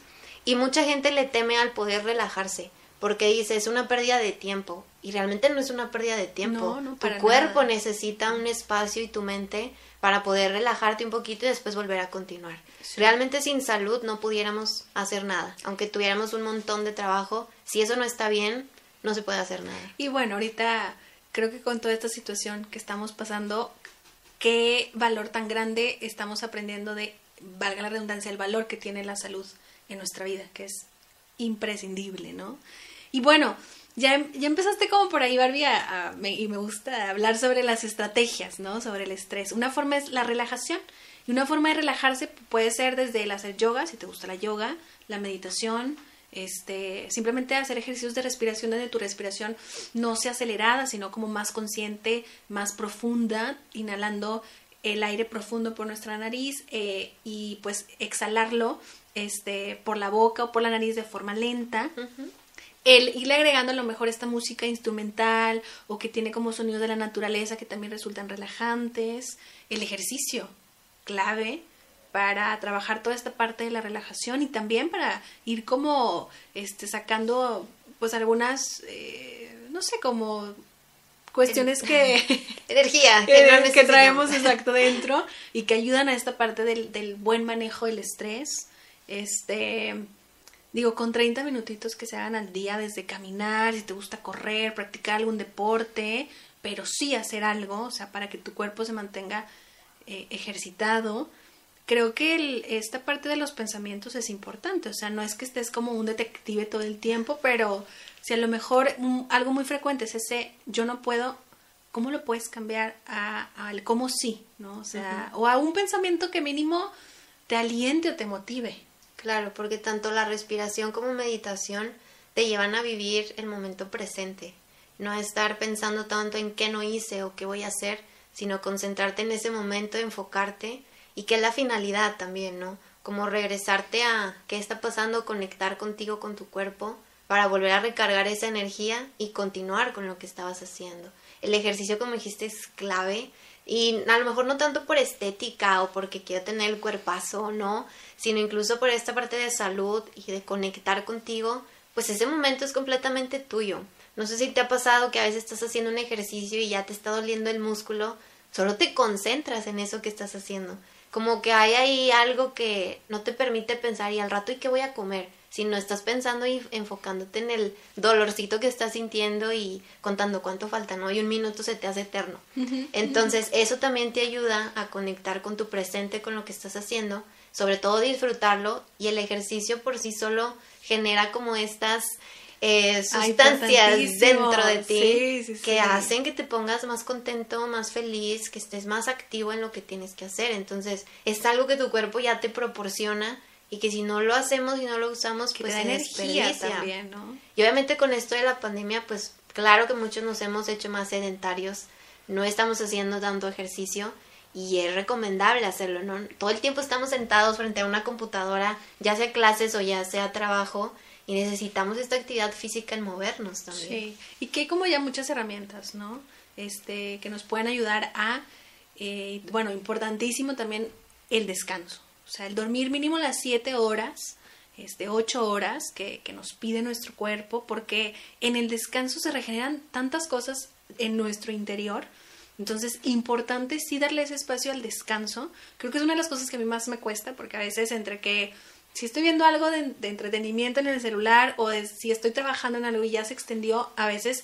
y mucha gente le teme al poder relajarse, porque dice, es una pérdida de tiempo. Y realmente no es una pérdida de tiempo. tu cuerpo necesita un espacio y tu mente para poder relajarte un poquito y después volver a continuar. Realmente sin salud no pudiéramos hacer nada. Aunque tuviéramos un montón de trabajo, si eso no está bien, no se puede hacer nada. Y bueno, ahorita creo que con toda esta situación que estamos pasando, qué valor tan grande estamos aprendiendo de, valga la redundancia, el valor que tiene la salud en nuestra vida, que es imprescindible, ¿no? Y bueno, ya, ya empezaste como por ahí, Barbie, y me gusta hablar sobre las estrategias, ¿no? Sobre el estrés. Una forma es la relajación. Y una forma de relajarse puede ser desde el hacer yoga, si te gusta la yoga, la meditación, este, simplemente hacer ejercicios de respiración donde tu respiración no sea acelerada, sino como más consciente, más profunda, inhalando el aire profundo por nuestra nariz eh, y pues exhalarlo este, por la boca o por la nariz de forma lenta. El irle agregando a lo mejor esta música instrumental o que tiene como sonidos de la naturaleza que también resultan relajantes. El ejercicio, clave para trabajar toda esta parte de la relajación y también para ir como este sacando pues algunas eh, no sé como cuestiones que energía que, traemos exacto dentro y que ayudan a esta parte del, del buen manejo del estrés este digo con 30 minutitos que se hagan al día desde caminar si te gusta correr practicar algún deporte pero sí hacer algo o sea para que tu cuerpo se mantenga eh, ejercitado creo que esta parte de los pensamientos es importante, o sea, no es que estés como un detective todo el tiempo, pero si a lo mejor algo muy frecuente es ese yo no puedo, ¿cómo lo puedes cambiar al cómo sí, ¿no? O sea, o a un pensamiento que mínimo te aliente o te motive. Claro, porque tanto la respiración como meditación te llevan a vivir el momento presente, no a estar pensando tanto en qué no hice o qué voy a hacer, sino concentrarte en ese momento, enfocarte y que es la finalidad también, ¿no? Como regresarte a qué está pasando, conectar contigo, con tu cuerpo, para volver a recargar esa energía y continuar con lo que estabas haciendo. El ejercicio, como dijiste, es clave y a lo mejor no tanto por estética o porque quiero tener el cuerpazo, no, sino incluso por esta parte de salud y de conectar contigo, pues ese momento es completamente tuyo. No sé si te ha pasado que a veces estás haciendo un ejercicio y ya te está doliendo el músculo, solo te concentras en eso que estás haciendo. Como que hay ahí algo que no te permite pensar y al rato y qué voy a comer, si no estás pensando y enfocándote en el dolorcito que estás sintiendo y contando cuánto falta, ¿no? Y un minuto se te hace eterno. Entonces, eso también te ayuda a conectar con tu presente, con lo que estás haciendo, sobre todo disfrutarlo y el ejercicio por sí solo genera como estas eh, sustancias dentro de ti que hacen que te pongas más contento, más feliz, que estés más activo en lo que tienes que hacer. Entonces, es algo que tu cuerpo ya te proporciona y que si no lo hacemos y no lo usamos, pues se energía también, Y obviamente con esto de la pandemia, pues claro que muchos nos hemos hecho más sedentarios, no estamos haciendo tanto ejercicio y es recomendable hacerlo, ¿no? Todo el tiempo estamos sentados frente a una computadora, ya sea clases o ya sea trabajo, y necesitamos esta actividad física en movernos también. Sí, y que hay como ya muchas herramientas, ¿no? Este, que nos pueden ayudar a, eh, bueno, importantísimo también el descanso. O sea, el dormir mínimo las siete horas, este, ocho horas que, que nos pide nuestro cuerpo, porque en el descanso se regeneran tantas cosas en nuestro interior. Entonces, importante sí darle ese espacio al descanso. Creo que es una de las cosas que a mí más me cuesta, porque a veces entre que si estoy viendo algo de, entretenimiento en el celular o si estoy trabajando en algo y ya se extendió, a veces,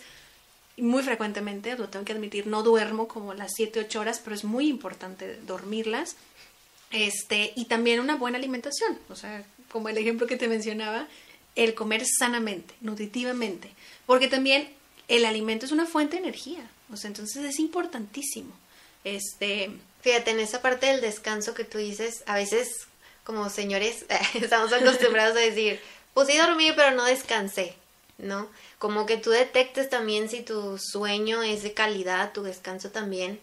muy frecuentemente, lo tengo que admitir, no duermo como las 7, 8 horas, pero es muy importante dormirlas. Este, y también una buena alimentación, o sea, como el ejemplo que te mencionaba, el comer sanamente, nutritivamente, porque también el alimento es una fuente de energía, o sea, entonces es importantísimo. Este, fíjate, en esa parte del descanso que tú dices, a veces como señores, estamos acostumbrados a decir, pues sí dormí, pero no descansé, ¿no? Como que tú detectes también si tu sueño es de calidad, tu descanso también.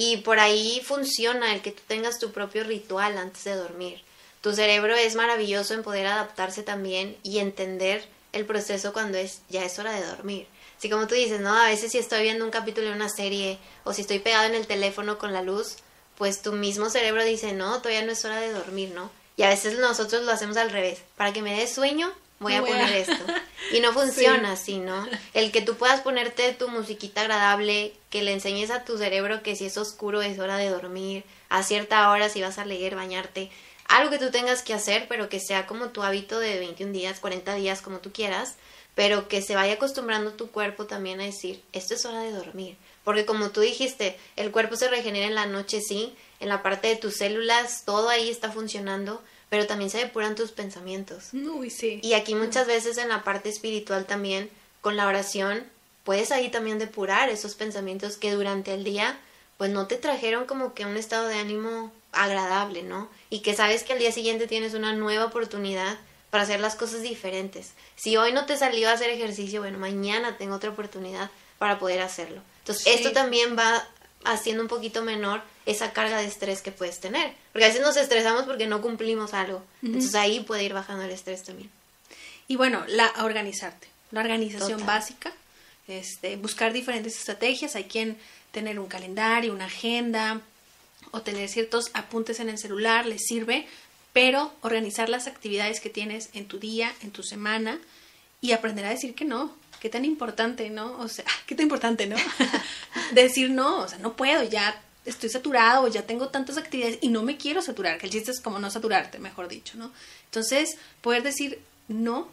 Y por ahí funciona el que tú tengas tu propio ritual antes de dormir. Tu cerebro es maravilloso en poder adaptarse también y entender el proceso cuando es ya es hora de dormir. Así como tú dices, ¿no? A veces si estoy viendo un capítulo de una serie o si estoy pegado en el teléfono con la luz, pues tu mismo cerebro dice, no, todavía no es hora de dormir, ¿no? Y a veces nosotros lo hacemos al revés. Para que me dé sueño, voy a poner esto. Y no funciona así, ¿no? El que tú puedas ponerte tu musiquita agradable, que le enseñes a tu cerebro que si es oscuro es hora de dormir, a cierta hora si vas a leer, bañarte, algo que tú tengas que hacer, pero que sea como tu hábito de 21 días, 40 días, como tú quieras, pero que se vaya acostumbrando tu cuerpo también a decir, esto es hora de dormir. Porque como tú dijiste, el cuerpo se regenera en la noche, sí, en la parte de tus células, todo ahí está funcionando, pero también se depuran tus pensamientos. Uy, sí. Y aquí muchas veces en la parte espiritual también, con la oración, puedes ahí también depurar esos pensamientos que durante el día, pues no te trajeron como que un estado de ánimo agradable, ¿no? Y que sabes que al día siguiente tienes una nueva oportunidad para hacer las cosas diferentes. Si hoy no te salió a hacer ejercicio, bueno, mañana tengo otra oportunidad para poder hacerlo. Entonces, esto también va haciendo un poquito menor esa carga de estrés que puedes tener. Porque a veces nos estresamos porque no cumplimos algo. Entonces ahí puede ir bajando el estrés también. Y bueno, la organizarte, la organización básica, este, buscar diferentes estrategias. Hay quien tener un calendario, una agenda o tener ciertos apuntes en el celular les sirve, pero organizar las actividades que tienes en tu día, en tu semana y aprender a decir que no. Qué tan importante, ¿no? O sea, qué tan importante, ¿no? decir no, o sea, no puedo, ya estoy saturado, ya tengo tantas actividades y no me quiero saturar, que el chiste es como no saturarte, mejor dicho, ¿no? Entonces, poder decir no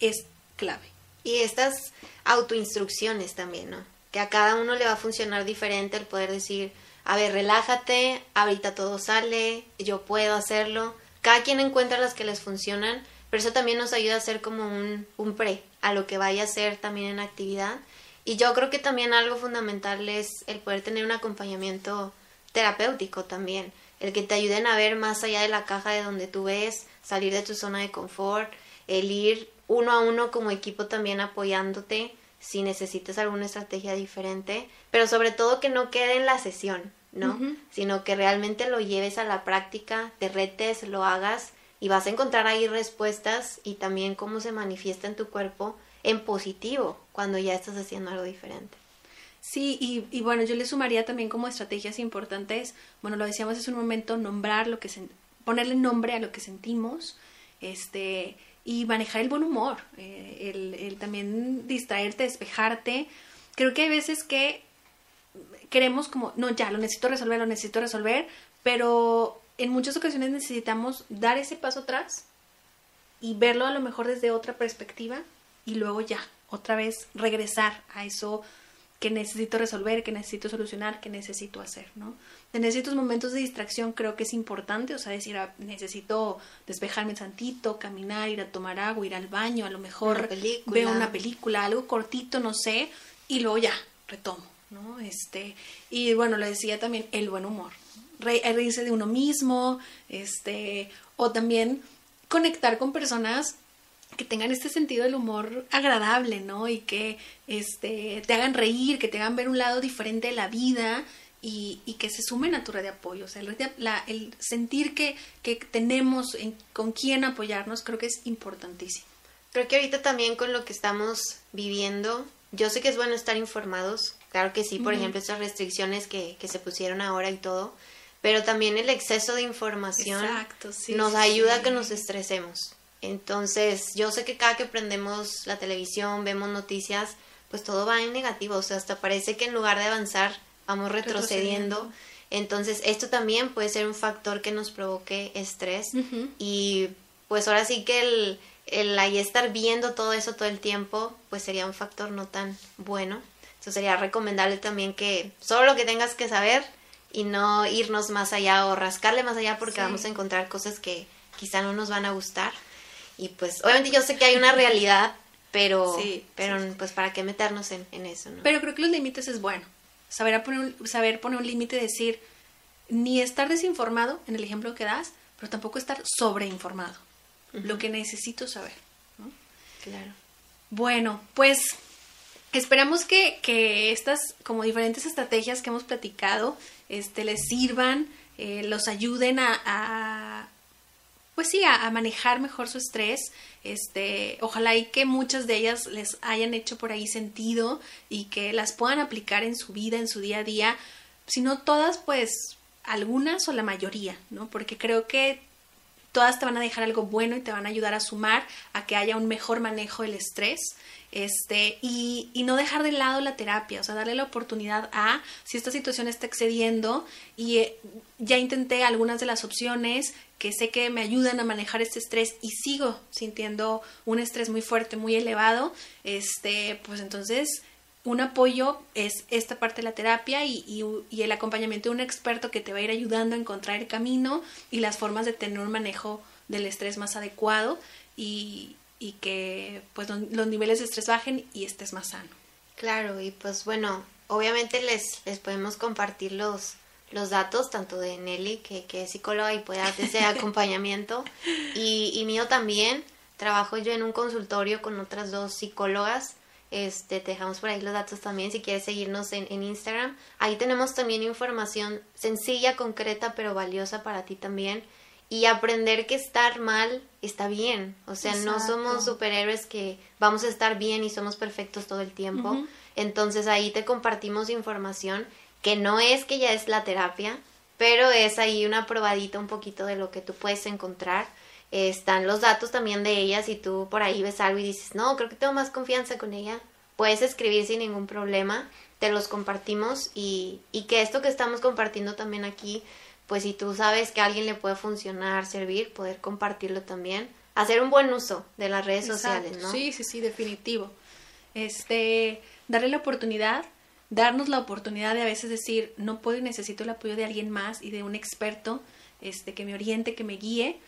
es clave. Y estas autoinstrucciones también, ¿no? Que a cada uno le va a funcionar diferente el poder decir, a ver, relájate, ahorita todo sale, yo puedo hacerlo. Cada quien encuentra las que les funcionan, pero eso también nos ayuda a hacer como un, un pre a lo que vaya a ser también en actividad. Y yo creo que también algo fundamental es el poder tener un acompañamiento terapéutico también, el que te ayuden a ver más allá de la caja de donde tú ves, salir de tu zona de confort, el ir uno a uno como equipo también apoyándote si necesitas alguna estrategia diferente, pero sobre todo que no quede en la sesión, ¿no? Sino que realmente lo lleves a la práctica, te retes, lo hagas y vas a encontrar ahí respuestas y también cómo se manifiesta en tu cuerpo en positivo cuando ya estás haciendo algo diferente. Sí, y, bueno, yo le sumaría también como estrategias importantes, bueno, lo decíamos hace un momento, nombrar lo que, ponerle nombre a lo que sentimos, este, y manejar el buen humor, eh, el, también distraerte, despejarte. Creo que hay veces que queremos como, no, ya, lo necesito resolver, lo necesito resolver, pero en muchas ocasiones necesitamos dar ese paso atrás y verlo a lo mejor desde otra perspectiva y luego ya, otra vez regresar a eso que necesito resolver, que necesito solucionar, que necesito hacer, ¿no? Ciertos momentos de distracción creo que es importante, o sea, decir, ah, necesito despejarme un santito, caminar, ir a tomar agua, ir al baño, a lo mejor veo una película, algo cortito, no sé, y luego ya, retomo, ¿no? Este, y bueno, le decía también el buen humor, reírse de uno mismo, este, o también conectar con personas que tengan este sentido del humor agradable, ¿no? Y que este, te hagan reír, que te hagan ver un lado diferente de la vida y, y que se sumen a tu red de apoyo. O sea, el, el sentir que, que tenemos en, con quién apoyarnos creo que es importantísimo. Creo que ahorita también con lo que estamos viviendo, yo sé que es bueno estar informados, claro que sí, por ejemplo, estas restricciones que, que se pusieron ahora y todo, pero también el exceso de información nos ayuda a que nos estresemos. Entonces, yo sé que cada que prendemos la televisión, vemos noticias, pues todo va en negativo, o sea, hasta parece que en lugar de avanzar, vamos retrocediendo. Entonces, esto también puede ser un factor que nos provoque estrés y pues ahora sí que el, el ahí estar viendo todo eso todo el tiempo, pues sería un factor no tan bueno. Entonces sería recomendable también que solo lo que tengas que saber y no irnos más allá o rascarle más allá porque vamos a encontrar cosas que quizá no nos van a gustar. Y pues obviamente yo sé que hay una realidad, pero, pero pues para qué meternos en, eso, ¿no? Pero creo que los límites es bueno. Saber poner un, saber poner un límite decir, ni estar desinformado, en el ejemplo que das, pero tampoco estar sobreinformado. Lo que necesito saber. ¿no? Claro. Bueno, pues esperamos que, que, estas como diferentes estrategias que hemos platicado este, les sirvan, eh, los ayuden a, pues sí, a, manejar mejor su estrés. Este, ojalá y que muchas de ellas les hayan hecho por ahí sentido y que las puedan aplicar en su vida, en su día a día. Si no todas, pues algunas o la mayoría, ¿no? Porque creo que todas te van a dejar algo bueno y te van a ayudar a sumar a que haya un mejor manejo del estrés este, y, no dejar de lado la terapia, o sea, darle la oportunidad a si esta situación está excediendo y eh, ya intenté algunas de las opciones que sé que me ayudan a manejar este estrés y sigo sintiendo un estrés muy fuerte, muy elevado, este, pues entonces un apoyo es esta parte de la terapia y, y, y, el acompañamiento de un experto que te va a ir ayudando a encontrar el camino y las formas de tener un manejo del estrés más adecuado y, y que pues los niveles de estrés bajen y estés más sano. Claro, y pues bueno, obviamente les, les podemos compartir los, los datos, tanto de Nelly, que, que es psicóloga y puede hacer ese acompañamiento, y, y mío también. Trabajo yo en un consultorio con otras dos psicólogas. Este, te dejamos por ahí los datos también si quieres seguirnos en, en Instagram. Ahí tenemos también información sencilla, concreta, pero valiosa para ti también. Y aprender que estar mal está bien. O sea, no somos superhéroes que vamos a estar bien y somos perfectos todo el tiempo. Entonces ahí te compartimos información que no es que ya es la terapia, pero es ahí una probadita un poquito de lo que tú puedes encontrar están los datos también de ella. Si tú por ahí ves algo y dices, no, creo que tengo más confianza con ella, puedes escribir sin ningún problema. Te los compartimos y, y que esto que estamos compartiendo también aquí, pues si tú sabes que a alguien le puede funcionar, servir, poder compartirlo también. Hacer un buen uso de las redes sociales, ¿no? Sí, sí, sí, definitivo. Este, darle la oportunidad, darnos la oportunidad de a veces decir, no puedo y necesito el apoyo de alguien más y de un experto, este, que me oriente, que me guíe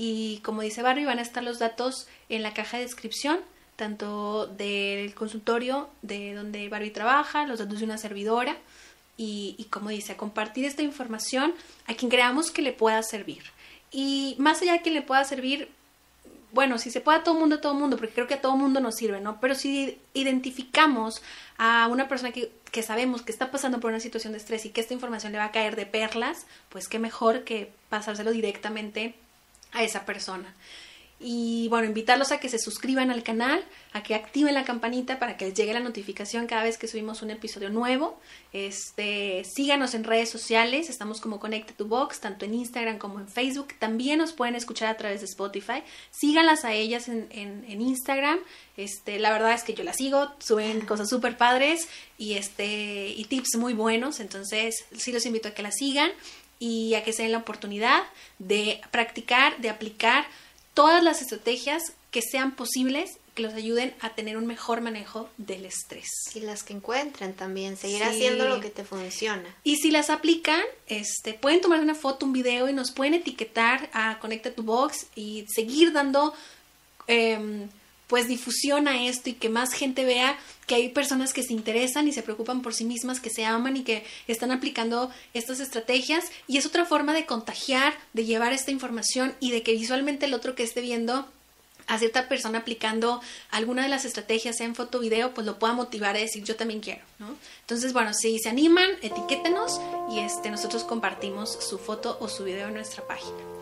y como dice Barbie, van a estar los datos en la caja de descripción, tanto del consultorio de donde Barbie trabaja, los datos de una servidora y, y como dice, a compartir esta información a quien creamos que le pueda servir. Y más allá de que le pueda servir, bueno, si se puede a todo mundo, a todo mundo, porque creo que a todo mundo nos sirve, ¿no? Pero si identificamos a una persona que, que, sabemos que está pasando por una situación de estrés y que esta información le va a caer de perlas, pues qué mejor que pasárselo directamente a esa persona. Y bueno, invitarlos a que se suscriban al canal, a que activen la campanita para que les llegue la notificación cada vez que subimos un episodio nuevo. Este, síganos en redes sociales, estamos como Connected to Box, tanto en Instagram como en Facebook. También nos pueden escuchar a través de Spotify. Síganlas a ellas en, en, Instagram. Este, la verdad es que yo las sigo, suben cosas súper padres y este, y tips muy buenos. Entonces, sí los invito a que las sigan y a que se den la oportunidad de practicar, de aplicar todas las estrategias que sean posibles que los ayuden a tener un mejor manejo del estrés. Y las que encuentren también, seguir haciendo lo que te funciona. Y si las aplican, este, pueden tomar una foto, un video y nos pueden etiquetar a Conecta tu Box y seguir dando eh, pues difusión a esto y que más gente vea que hay personas que se interesan y se preocupan por sí mismas, que se aman y que están aplicando estas estrategias y es otra forma de contagiar, de llevar esta información y de que visualmente el otro que esté viendo a cierta persona aplicando alguna de las estrategias, sea en foto o video, pues lo pueda motivar a decir yo también quiero, ¿no? Entonces, bueno, si se animan, etiquétenos y este, nosotros compartimos su foto o su video en nuestra página.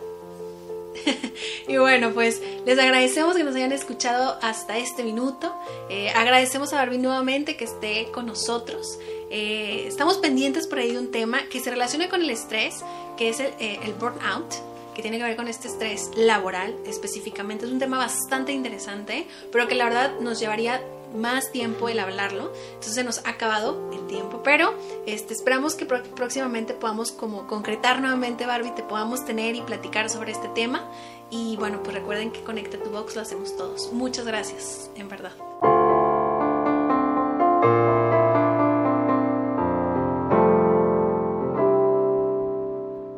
y bueno, pues les agradecemos que nos hayan escuchado hasta este minuto. Eh, agradecemos a Barbie nuevamente que esté con nosotros. Eh, estamos pendientes por ahí de un tema que se relaciona con el estrés, que es el, eh, el burnout que tiene que ver con este estrés laboral específicamente. Es un tema bastante interesante, pero que la verdad nos llevaría más tiempo el hablarlo. Entonces se nos ha acabado el tiempo, pero este, esperamos que próximamente podamos como concretar nuevamente Barbie, te podamos tener y platicar sobre este tema. Y bueno, pues recuerden que Conecta tu Box lo hacemos todos. Muchas gracias, en verdad.